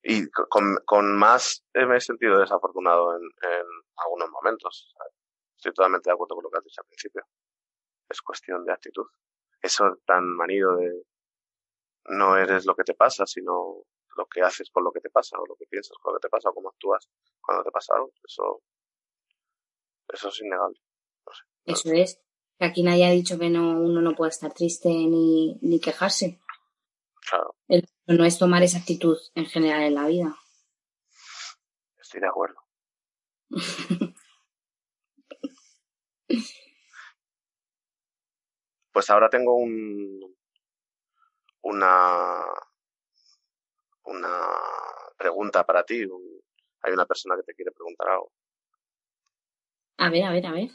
Y con, con más me he sentido desafortunado en, en algunos momentos. Estoy totalmente de acuerdo con lo que has dicho al principio. Es cuestión de actitud. Eso tan manido de no eres lo que te pasa, sino lo que haces con lo que te pasa, o lo que piensas con lo que te pasa, o cómo actúas cuando te pasa algo. Eso eso es innegable. Eso es. Que aquí nadie ha dicho que no, uno no puede estar triste ni, ni quejarse. Claro. No es tomar esa actitud en general en la vida. Estoy de acuerdo. pues ahora tengo un una una pregunta para ti. hay una persona que te quiere preguntar algo. A ver, a ver, a ver.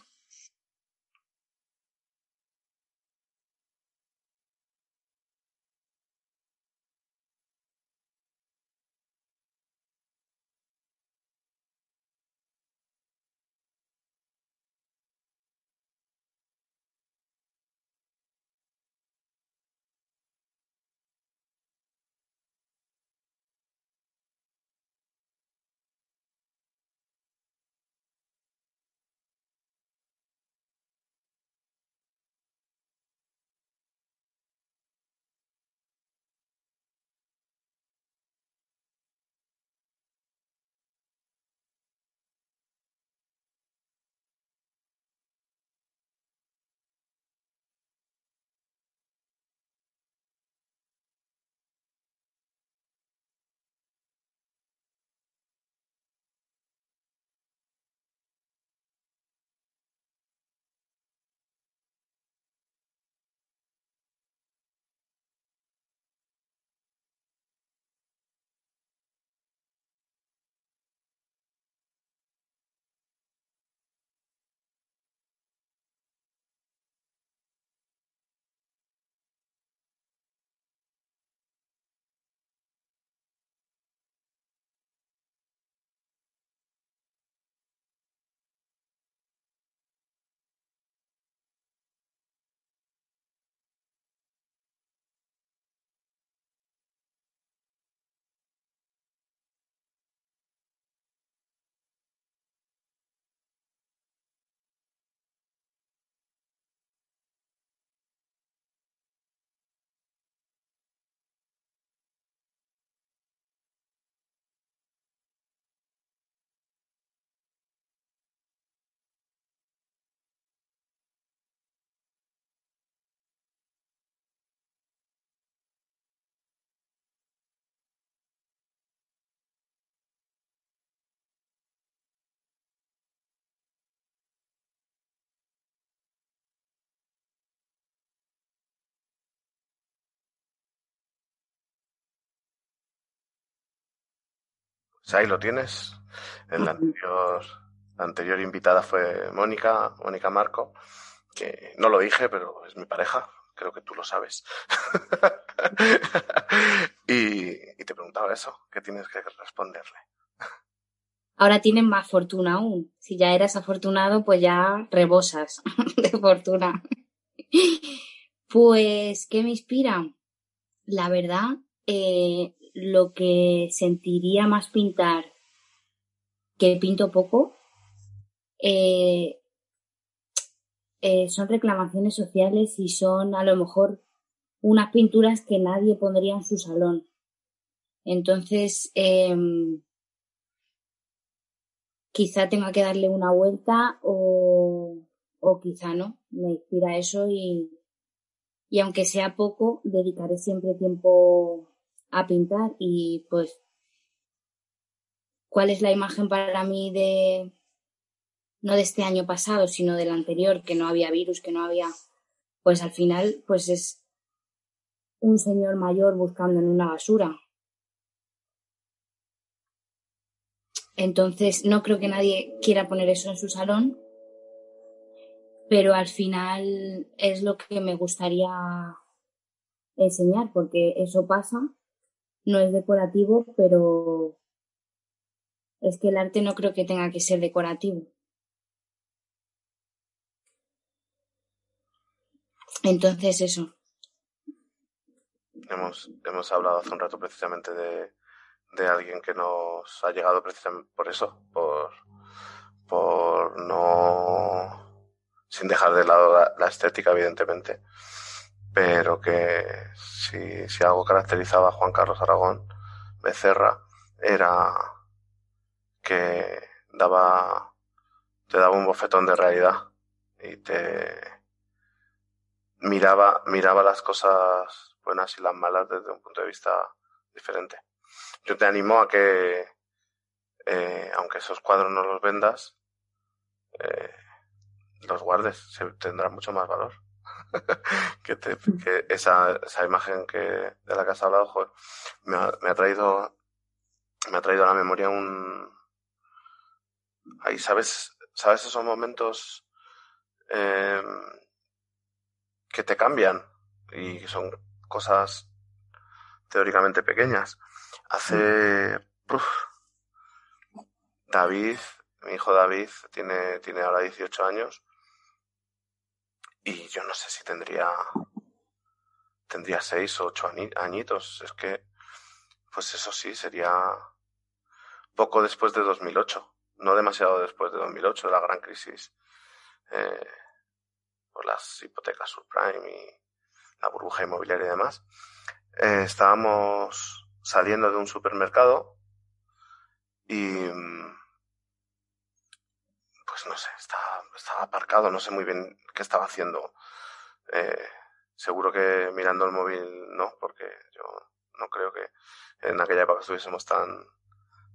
Pues ahí lo tienes. En la anterior, la anterior invitada fue Mónica, Mónica Marco, que no lo dije, pero es mi pareja, creo que tú lo sabes. y, y, te preguntaba eso, ¿qué tienes que responderle? Ahora tienen más fortuna aún. Si ya eras afortunado, pues ya rebosas de fortuna. Pues, ¿qué me inspira? La verdad, eh, lo que sentiría más pintar, que pinto poco, eh, eh, son reclamaciones sociales y son a lo mejor unas pinturas que nadie pondría en su salón. Entonces, em, quizá tenga que darle una vuelta o, o quizá no. Me inspira eso y, y aunque sea poco, dedicaré siempre tiempo a pintar y pues cuál es la imagen para mí de no de este año pasado, sino del anterior, que no había virus, que no había, pues al final, pues es un señor mayor buscando en una basura. Entonces, no creo que nadie quiera poner eso en su salón, pero al final es lo que me gustaría enseñar, porque eso pasa, no es decorativo, pero es que el arte no creo que tenga que ser decorativo. Entonces, eso. Hemos, hemos hablado hace un rato precisamente de, de alguien que nos ha llegado precisamente por eso, por, por no, sin dejar de lado la, estética, evidentemente, pero que si, algo caracterizaba a Juan Carlos Aragón Becerra era que daba, te daba un bofetón de realidad y te, miraba, miraba las cosas buenas y las malas desde un punto de vista diferente. Yo te animo a que, eh, aunque esos cuadros no los vendas, eh, los guardes, se tendrá mucho más valor. que, te, que esa, esa imagen que, de la que has hablado, joder, me ha, me ha traído, me ha traído a la memoria un, ahí sabes, sabes esos momentos, eh, que te cambian y son cosas teóricamente pequeñas. Hace David, mi hijo David tiene, tiene ahora 18 años y yo no sé si tendría tendría 6 o 8 añitos. Es que, pues eso sí, sería poco después de 2008, no demasiado después de 2008, de la gran crisis eh, por las hipotecas subprime y la burbuja inmobiliaria y demás, eh, estábamos saliendo de un supermercado y pues no sé, estaba, estaba aparcado, no sé muy bien qué estaba haciendo. Eh, seguro que mirando el móvil no, porque yo no creo que en aquella época estuviésemos tan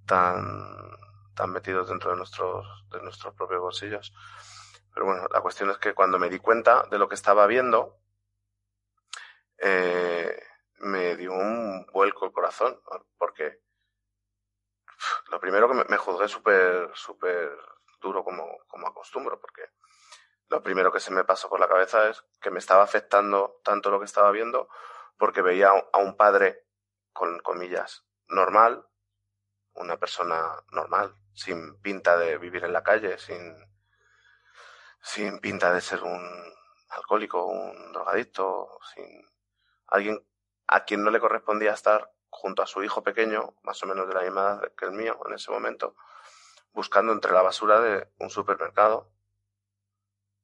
tan tan metidos dentro de nuestros de nuestros propios bolsillos. Pero bueno, la cuestión es que cuando me di cuenta de lo que estaba viendo, eh, me dio un vuelco el corazón, porque lo primero que me, me juzgué súper, súper duro como, como acostumbro, porque lo primero que se me pasó por la cabeza es que me estaba afectando tanto lo que estaba viendo, porque veía a un padre, con comillas, normal, una persona normal, sin pinta de vivir en la calle, sin, sin pinta de ser un alcohólico, un drogadicto, sin alguien a quien no le correspondía estar junto a su hijo pequeño, más o menos de la misma edad que el mío en ese momento, buscando entre la basura de un supermercado,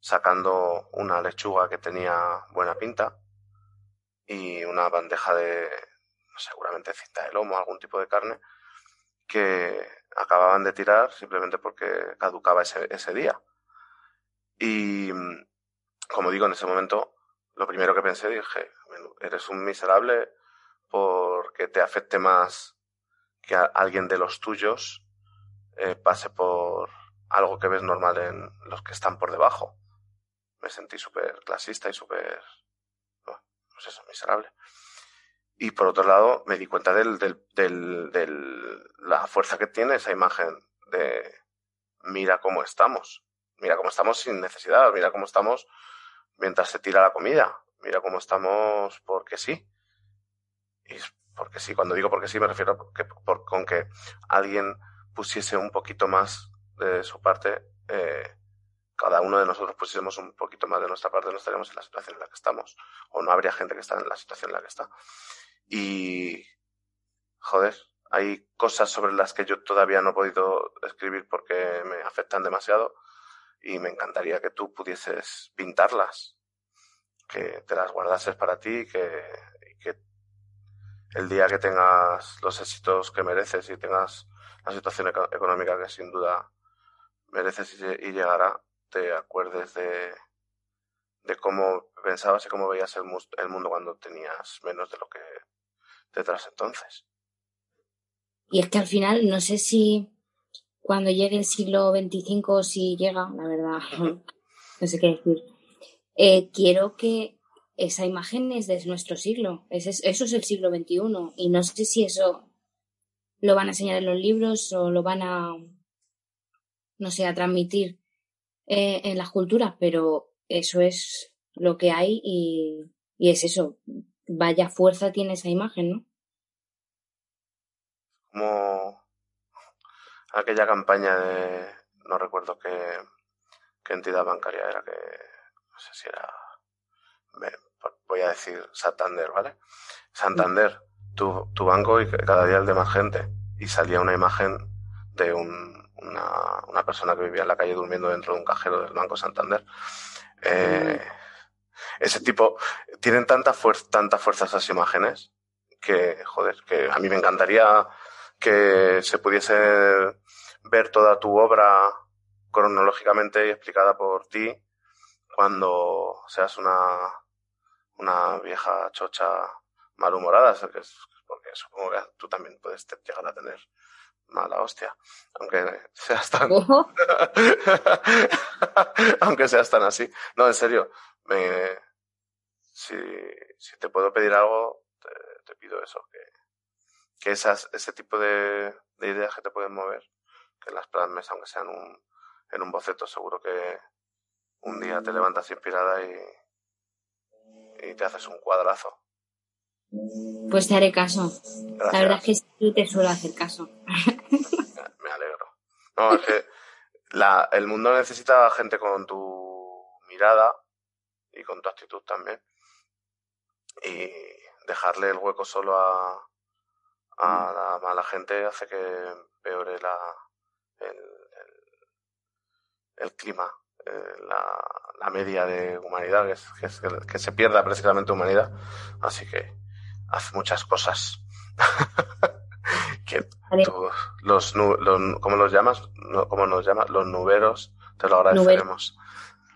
sacando una lechuga que tenía buena pinta y una bandeja de seguramente cinta de lomo, algún tipo de carne, que acababan de tirar simplemente porque caducaba ese, ese día. Y como digo, en ese momento, lo primero que pensé, dije, eres un miserable porque te afecte más que a alguien de los tuyos eh, pase por algo que ves normal en los que están por debajo. Me sentí súper clasista y súper, pues eso, miserable. Y por otro lado, me di cuenta del, del, del, del, la fuerza que tiene esa imagen de mira cómo estamos, mira cómo estamos sin necesidad, mira cómo estamos mientras se tira la comida, mira cómo estamos porque sí. Y porque sí, cuando digo porque sí me refiero a que, con que alguien pusiese un poquito más de su parte, eh, cada uno de nosotros pusiésemos un poquito más de nuestra parte, no estaríamos en la situación en la que estamos, o no habría gente que está en la situación en la que está. Y, joder, hay cosas sobre las que yo todavía no he podido escribir porque me afectan demasiado y me encantaría que tú pudieses pintarlas, que te las guardases para ti y que el día que tengas los éxitos que mereces y tengas la situación económica que sin duda mereces y llegará, te acuerdes de, de cómo pensabas y cómo veías el, el mundo cuando tenías menos de lo que detrás entonces. Y es que al final, no sé si cuando llegue el siglo XXV o si llega, la verdad, no sé qué decir. Eh, quiero que esa imagen es de nuestro siglo, eso es el siglo XXI y no sé si eso lo van a enseñar en los libros o lo van a, no sé, a transmitir eh, en las culturas, pero eso es lo que hay y, y es eso, vaya fuerza tiene esa imagen, ¿no? Como aquella campaña de, no recuerdo qué, qué entidad bancaria era, que no sé si era voy a decir Santander, ¿vale? Santander, tu, tu banco y cada día el de más gente. Y salía una imagen de un, una, una, persona que vivía en la calle durmiendo dentro de un cajero del Banco Santander. Eh, ese tipo, tienen tanta fuerza, tanta fuerza esas imágenes que, joder, que a mí me encantaría que se pudiese ver toda tu obra cronológicamente y explicada por ti cuando seas una una vieja chocha malhumorada, porque supongo que tú también puedes llegar a tener mala hostia, aunque seas tan... aunque seas tan así. No, en serio, me... si, si te puedo pedir algo, te, pido eso, que, que esas, ese tipo de, de ideas que te pueden mover, que las plasmes, aunque sean un, en un boceto, seguro que un día te levantas inspirada y, y te haces un cuadrazo. Pues te haré caso. La verdad es que sí te suelo hacer caso. Me alegro. No, es que la, el mundo necesita gente con tu mirada y con tu actitud también. Y dejarle el hueco solo a, a la mala gente hace que peore la, el, el, el clima eh, la, la, media de humanidad, que, es, que, que, se pierda precisamente humanidad. Así que haz muchas cosas. que tú, los, los, ¿cómo los llamas? No, ¿Cómo nos llamas? Los nuberos, te lo agradeceremos.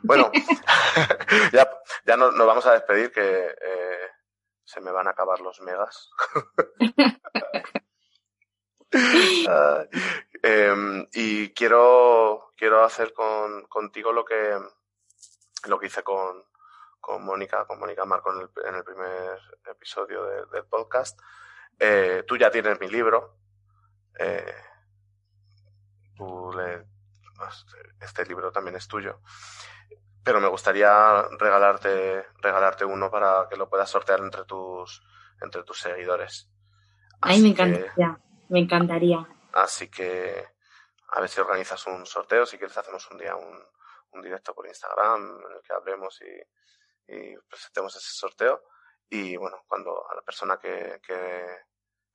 Bueno, ya, ya nos, nos, vamos a despedir que eh, se me van a acabar los megas. uh, eh, y quiero, quiero hacer con, contigo lo que, lo que hice con, con Mónica, con Mónica Marco en el, en el primer episodio de, del podcast. Eh, tú ya tienes mi libro. Eh, tú le, este libro también es tuyo. Pero me gustaría regalarte, regalarte uno para que lo puedas sortear entre tus, entre tus seguidores. Ay, me encantaría, me encantaría. Así que a ver si organizas un sorteo, si quieres hacemos un día un, un directo por Instagram en el que hablemos y, y, presentemos ese sorteo. Y bueno, cuando a la persona que, que,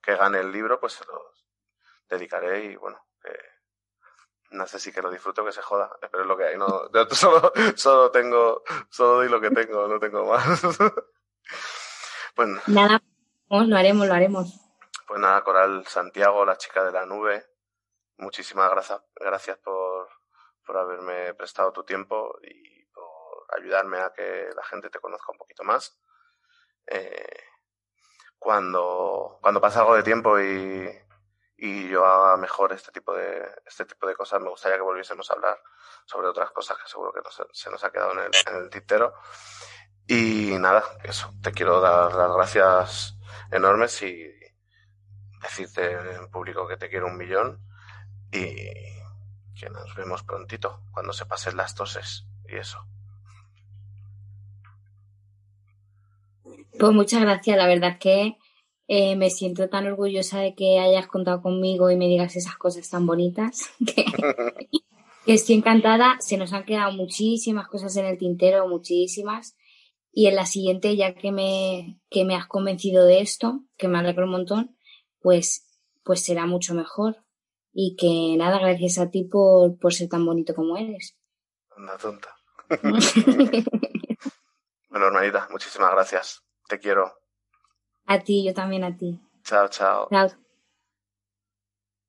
que gane el libro, pues se lo dedicaré y bueno, que no sé si que lo disfruto que se joda, pero es lo que hay. No, yo solo, solo tengo, solo doy lo que tengo, no tengo más. pues nada, lo haremos, lo haremos. Pues nada, Coral Santiago, la chica de la nube, muchísimas gracias, gracias por, por haberme prestado tu tiempo y ayudarme a que la gente te conozca un poquito más. Eh, cuando, cuando pase algo de tiempo y, y yo haga mejor este tipo de, este tipo de cosas, me gustaría que volviésemos a hablar sobre otras cosas que seguro que no se, se nos ha quedado en el, en el tintero. Y nada, eso, te quiero dar las gracias enormes y decirte en público que te quiero un millón y que nos vemos prontito cuando se pasen las toses y eso. Pues muchas gracias, la verdad es que eh, me siento tan orgullosa de que hayas contado conmigo y me digas esas cosas tan bonitas que, estoy encantada. Se nos han quedado muchísimas cosas en el tintero, muchísimas. Y en la siguiente, ya que me, que me has convencido de esto, que me alegro un montón, pues, pues será mucho mejor. Y que nada, gracias a ti por, por ser tan bonito como eres. Una tonta. bueno, hermanita, muchísimas gracias. Te quiero. A ti, yo también a ti. Chao, chao. Chao.